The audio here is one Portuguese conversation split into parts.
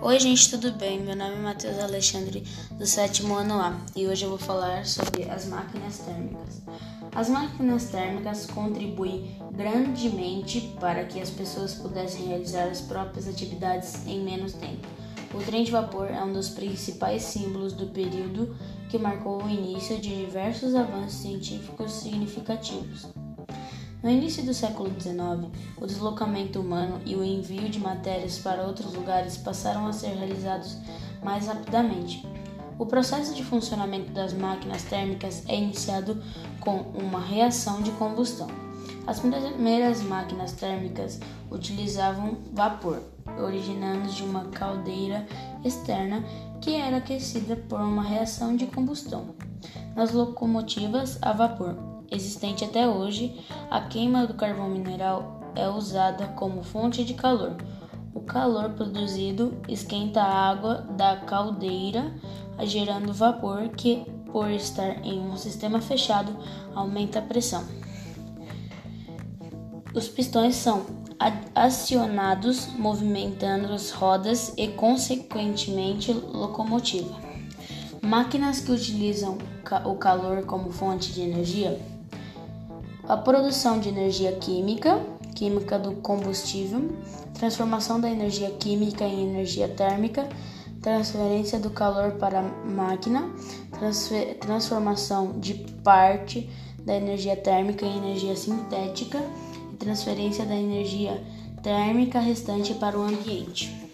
Oi, gente, tudo bem? Meu nome é Matheus Alexandre, do sétimo ano A, e hoje eu vou falar sobre as máquinas térmicas. As máquinas térmicas contribuem grandemente para que as pessoas pudessem realizar as próprias atividades em menos tempo. O trem de vapor é um dos principais símbolos do período que marcou o início de diversos avanços científicos significativos. No início do século XIX, o deslocamento humano e o envio de matérias para outros lugares passaram a ser realizados mais rapidamente. O processo de funcionamento das máquinas térmicas é iniciado com uma reação de combustão. As primeiras máquinas térmicas utilizavam vapor, originando de uma caldeira externa que era aquecida por uma reação de combustão. Nas locomotivas a vapor, existente até hoje, a queima do carvão mineral é usada como fonte de calor. O calor produzido esquenta a água da caldeira, gerando vapor que, por estar em um sistema fechado, aumenta a pressão. Os pistões são acionados, movimentando as rodas e, consequentemente, locomotiva. Máquinas que utilizam o calor como fonte de energia a produção de energia química, química do combustível, transformação da energia química em energia térmica, transferência do calor para a máquina, transformação de parte da energia térmica em energia sintética e transferência da energia térmica restante para o ambiente.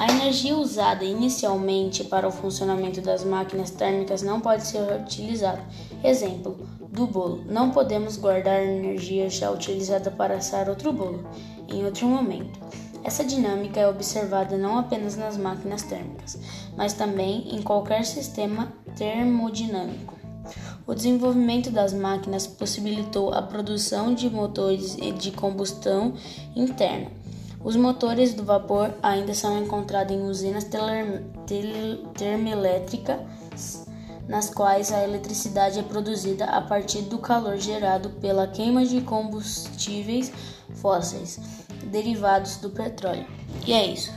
A energia usada inicialmente para o funcionamento das máquinas térmicas não pode ser utilizada. Exemplo do bolo. Não podemos guardar energia já utilizada para assar outro bolo em outro momento. Essa dinâmica é observada não apenas nas máquinas térmicas, mas também em qualquer sistema termodinâmico. O desenvolvimento das máquinas possibilitou a produção de motores de combustão interna os motores do vapor ainda são encontrados em usinas termoelétricas, nas quais a eletricidade é produzida a partir do calor gerado pela queima de combustíveis fósseis derivados do petróleo. E é isso.